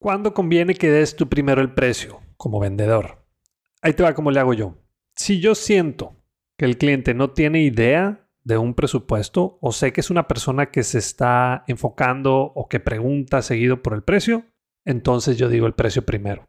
¿Cuándo conviene que des tú primero el precio como vendedor? Ahí te va como le hago yo. Si yo siento que el cliente no tiene idea de un presupuesto o sé que es una persona que se está enfocando o que pregunta seguido por el precio, entonces yo digo el precio primero.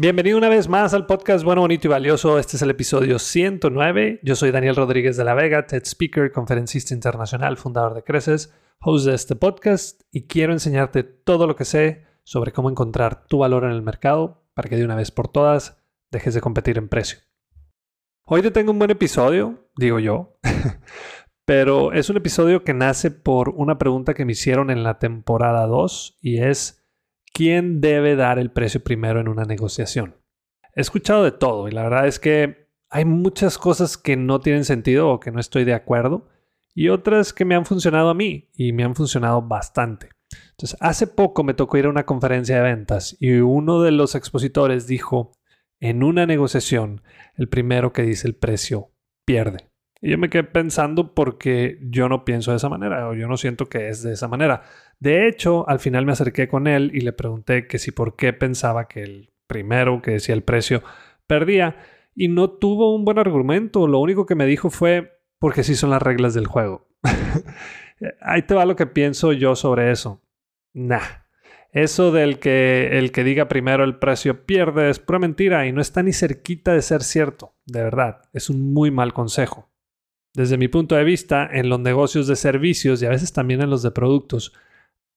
Bienvenido una vez más al podcast Bueno, Bonito y Valioso. Este es el episodio 109. Yo soy Daniel Rodríguez de la Vega, TED Speaker, conferencista internacional, fundador de Creces, host de este podcast y quiero enseñarte todo lo que sé sobre cómo encontrar tu valor en el mercado para que de una vez por todas dejes de competir en precio. Hoy te tengo un buen episodio, digo yo, pero es un episodio que nace por una pregunta que me hicieron en la temporada 2 y es ¿quién debe dar el precio primero en una negociación? He escuchado de todo y la verdad es que hay muchas cosas que no tienen sentido o que no estoy de acuerdo y otras que me han funcionado a mí y me han funcionado bastante. Entonces, hace poco me tocó ir a una conferencia de ventas y uno de los expositores dijo, en una negociación, el primero que dice el precio pierde. Y yo me quedé pensando porque yo no pienso de esa manera o yo no siento que es de esa manera. De hecho, al final me acerqué con él y le pregunté que si por qué pensaba que el primero que decía el precio perdía y no tuvo un buen argumento. Lo único que me dijo fue porque sí son las reglas del juego. Ahí te va lo que pienso yo sobre eso. Nah. Eso del que el que diga primero el precio pierde es pura mentira y no está ni cerquita de ser cierto. De verdad, es un muy mal consejo. Desde mi punto de vista, en los negocios de servicios y a veces también en los de productos,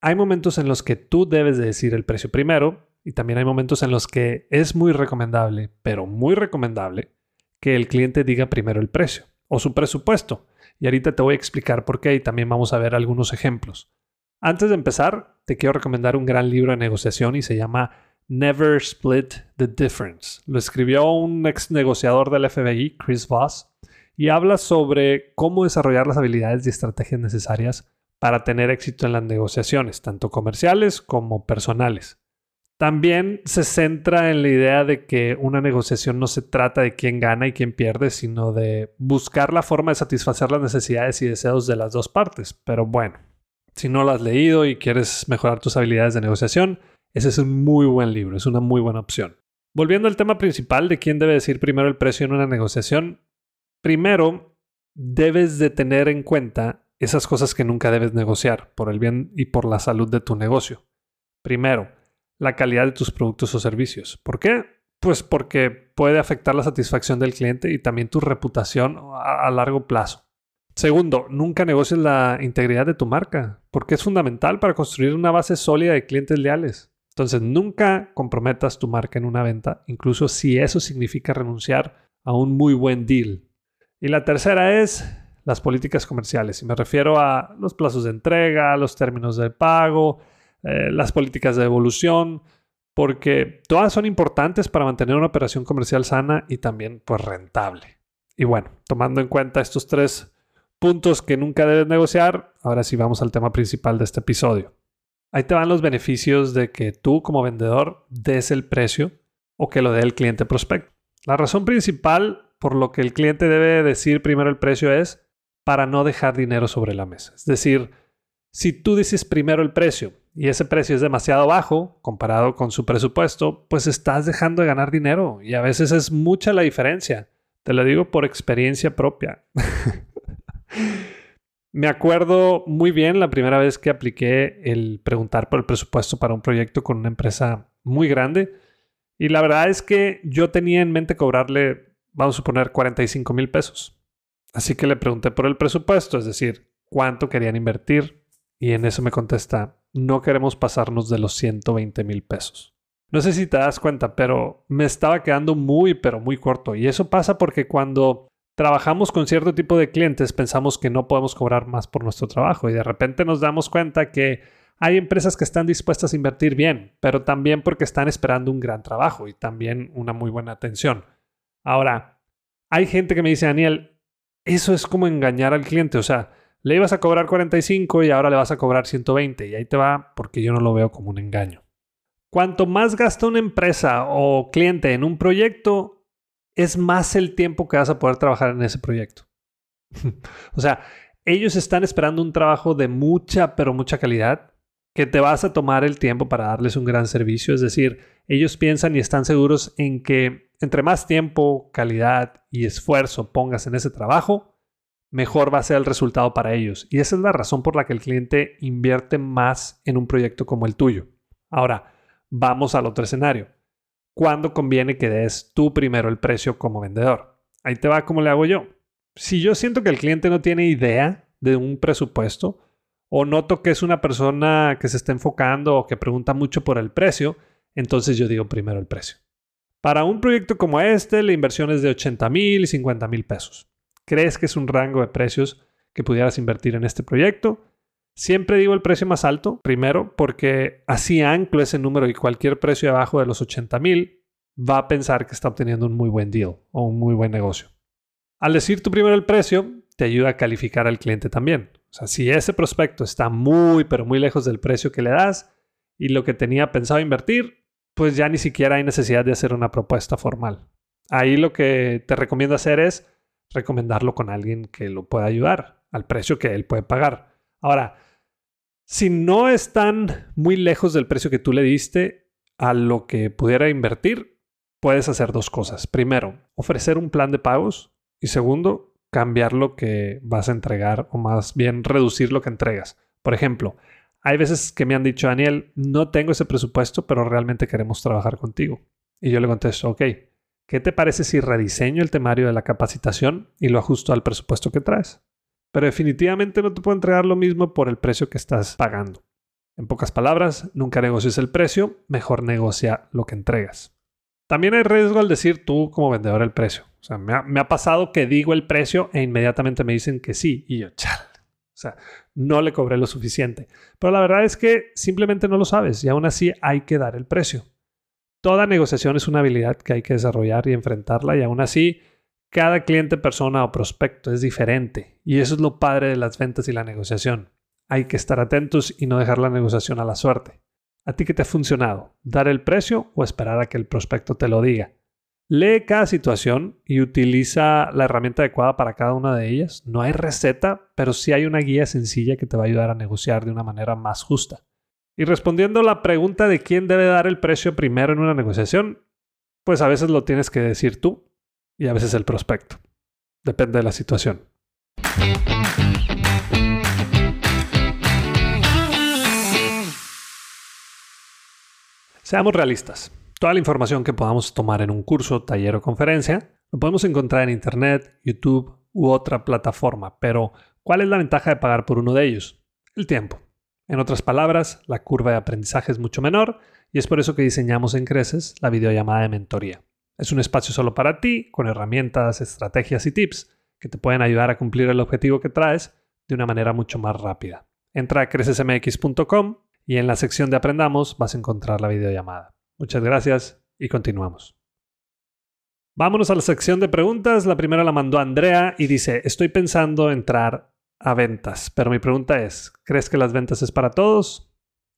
hay momentos en los que tú debes de decir el precio primero y también hay momentos en los que es muy recomendable, pero muy recomendable, que el cliente diga primero el precio o su presupuesto. Y ahorita te voy a explicar por qué y también vamos a ver algunos ejemplos. Antes de empezar, te quiero recomendar un gran libro de negociación y se llama Never Split the Difference. Lo escribió un ex negociador del FBI, Chris Voss, y habla sobre cómo desarrollar las habilidades y estrategias necesarias para tener éxito en las negociaciones, tanto comerciales como personales. También se centra en la idea de que una negociación no se trata de quién gana y quién pierde, sino de buscar la forma de satisfacer las necesidades y deseos de las dos partes. Pero bueno, si no lo has leído y quieres mejorar tus habilidades de negociación, ese es un muy buen libro, es una muy buena opción. Volviendo al tema principal de quién debe decir primero el precio en una negociación, Primero, debes de tener en cuenta esas cosas que nunca debes negociar por el bien y por la salud de tu negocio. Primero, la calidad de tus productos o servicios. ¿Por qué? Pues porque puede afectar la satisfacción del cliente y también tu reputación a, largo plazo. Segundo, nunca negocies la integridad de tu marca, porque es fundamental para construir una base sólida de clientes leales. Entonces, nunca comprometas tu marca en una venta, incluso si eso significa renunciar a un muy buen deal. Y la tercera es las políticas comerciales. Y me refiero a los plazos de entrega, los términos de pago, eh, las políticas de evolución, porque todas son importantes para mantener una operación comercial sana y también pues rentable. Y bueno, tomando en cuenta estos tres puntos que nunca debes negociar, ahora sí vamos al tema principal de este episodio. Ahí te van los beneficios de que tú como vendedor des el precio o que lo dé el cliente prospecto. La razón principal por lo que el cliente debe decir primero el precio es para no dejar dinero sobre la mesa. Es decir, si tú dices primero el precio y ese precio es demasiado bajo comparado con su presupuesto, pues estás dejando de ganar dinero y a veces es mucha la diferencia. Te lo digo por experiencia propia. Me acuerdo muy bien la primera vez que apliqué el preguntar por el presupuesto para un proyecto con una empresa muy grande. Y la verdad es que yo tenía en mente cobrarle vamos a suponer 45 mil pesos. Así que le pregunté por el presupuesto, es decir, cuánto querían invertir. Y en eso me contesta, no queremos pasarnos de los 120 mil pesos. No sé si te das cuenta, pero me estaba quedando muy, pero muy corto. Y eso pasa porque cuando trabajamos con cierto tipo de clientes pensamos que no podemos cobrar más por nuestro trabajo y de repente nos damos cuenta que hay empresas que están dispuestas a invertir bien, pero también porque están esperando un gran trabajo y también una muy buena atención. Ahora, hay gente que me dice, Daniel, eso es como engañar al cliente, o sea, le ibas a cobrar 45 y ahora le vas a cobrar 120 y ahí te va porque yo no lo veo como un engaño. Cuanto más gasta una empresa o cliente en un proyecto, es más el tiempo que vas a poder trabajar en ese proyecto. o sea, ellos están esperando un trabajo de mucha, pero mucha calidad, que te vas a tomar el tiempo para darles un gran servicio. Es decir, ellos piensan y están seguros en que entre más tiempo, calidad y esfuerzo pongas en ese trabajo, mejor va a ser el resultado para ellos. Y esa es la razón por la que el cliente invierte más en un proyecto como el tuyo. Ahora, vamos al otro escenario. ¿Cuándo conviene que des tú primero el precio como vendedor? Ahí te va como le hago yo. Si yo siento que el cliente no tiene idea de un presupuesto o noto que es una persona que se está enfocando o que pregunta mucho por el precio, entonces yo digo primero el precio. Para un proyecto como este, la inversión es de 80 mil y 50 mil pesos. ¿Crees que es un rango de precios que pudieras invertir en este proyecto? Siempre digo el precio más alto, primero, porque así anclo ese número y cualquier precio abajo de los 80 mil va a pensar que está obteniendo un muy buen deal o un muy buen negocio. Al decir tú primero el precio, te ayuda a calificar al cliente también. O sea, si ese prospecto está muy, pero muy lejos del precio que le das y lo que tenía pensado invertir, pues ya ni siquiera hay necesidad de hacer una propuesta formal. Ahí lo que te recomiendo hacer es recomendarlo con alguien que lo pueda ayudar al precio que él puede pagar. Ahora, si no están muy lejos del precio que tú le diste a lo que pudiera invertir, puedes hacer dos cosas. Primero, ofrecer un plan de pagos y segundo, cambiar lo que vas a entregar o más bien reducir lo que entregas. Por ejemplo, hay veces que me han dicho, Daniel, no tengo ese presupuesto, pero realmente queremos trabajar contigo. Y yo le contesto, ok, ¿Qué te parece si rediseño el temario de la capacitación y lo ajusto al presupuesto que traes? Pero definitivamente no te puedo entregar lo mismo por el precio que estás pagando. En pocas palabras, nunca negocies el precio, mejor negocia lo que entregas. También hay riesgo al decir tú como vendedor el precio. O sea, me ha, pasado que digo el precio e inmediatamente me dicen que sí y yo, chal. Sea, no le cobré lo suficiente. Pero la verdad es que simplemente no lo sabes y aún así hay que dar el precio. Toda negociación es una habilidad que hay que desarrollar y enfrentarla y aún así cada cliente, persona o prospecto es diferente y eso es lo padre de las ventas y la negociación. Hay que estar atentos y no dejar la negociación a la suerte. ¿A ti qué te ha funcionado? ¿Dar el precio o esperar a que el prospecto te lo diga? Lee cada situación y utiliza la herramienta adecuada para cada una de ellas. No hay receta, pero sí hay una guía sencilla que te va a ayudar a negociar de una manera más justa. Y respondiendo la pregunta de quién debe dar el precio primero en una negociación, pues a veces lo tienes que decir tú y a veces el prospecto. Depende de la situación. Seamos realistas. Toda la información que podamos tomar en un curso, taller o conferencia, lo podemos encontrar en Internet, YouTube u otra plataforma, pero ¿cuál es la ventaja de pagar por uno de ellos? El tiempo. En otras palabras, la curva de aprendizaje es mucho menor y es por eso que diseñamos en Creces la videollamada de mentoría. Es un espacio solo para ti, con herramientas, estrategias y tips que te pueden ayudar a cumplir el objetivo que traes de una manera mucho más rápida. Entra a crecesmx.com y en la sección de Aprendamos vas a encontrar la videollamada. Muchas gracias y continuamos. Vámonos a la sección de preguntas. La primera la mandó Andrea y dice, estoy pensando entrar a ventas. Pero mi pregunta es, ¿crees que las ventas es para todos?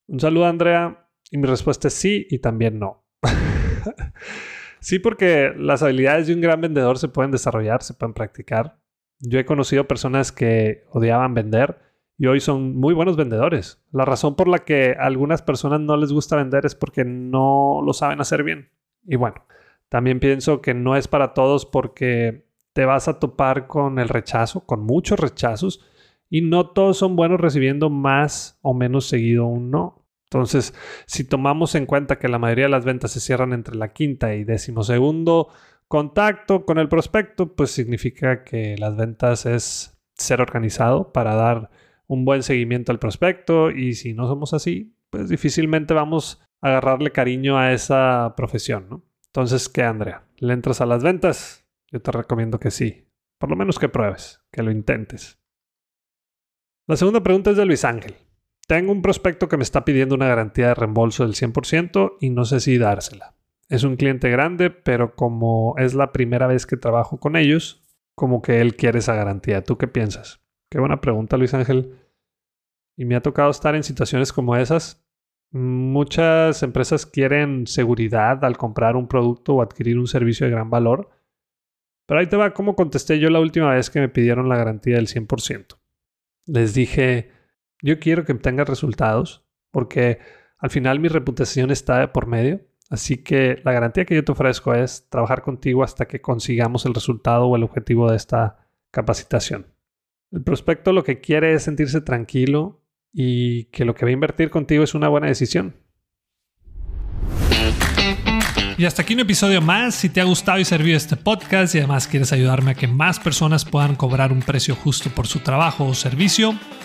Un saludo, Andrea. Y mi respuesta es sí y también no. sí, porque las habilidades de un gran vendedor se pueden desarrollar, se pueden practicar. Yo he conocido personas que odiaban vender y hoy son muy buenos vendedores. La razón por la que a algunas personas no les gusta vender es porque no lo saben hacer bien. Y bueno, también pienso que no es para todos porque te vas a topar con el rechazo, con muchos rechazos y no todos son buenos recibiendo más o menos seguido un no. Entonces, si tomamos en cuenta que la mayoría de las ventas se cierran entre la quinta y décimo segundo contacto con el prospecto, pues significa que las ventas es ser organizado para dar un buen seguimiento al prospecto y si no somos así, pues difícilmente vamos a agarrarle cariño a esa profesión, ¿no? Entonces, ¿qué, Andrea? ¿Le entras a las ventas? Yo te recomiendo que sí. Por lo menos que pruebes, que lo intentes. La segunda pregunta es de Luis Ángel. tengo un prospecto que me está pidiendo una garantía de reembolso del 100% y no sé si dársela. Es un cliente grande, pero como es la primera vez que trabajo con ellos, como que él quiere esa garantía. ¿Tú qué piensas? Qué buena pregunta, Luis Ángel. Y me ha tocado estar en situaciones como esas. Muchas empresas quieren seguridad al comprar un producto o adquirir un servicio de gran valor. Pero ahí te va cómo contesté yo la última vez que me pidieron la garantía del 100%. Les dije, yo quiero que tengas resultados porque al final mi reputación está por medio. Así que la garantía que yo te ofrezco es trabajar contigo hasta que consigamos el resultado o el objetivo de esta capacitación. El prospecto lo que quiere es sentirse tranquilo y que lo que va a invertir contigo es una buena decisión. Y hasta aquí un episodio más. Si te ha gustado y servido este podcast y además quieres ayudarme a que más personas puedan cobrar un precio justo por su trabajo o servicio,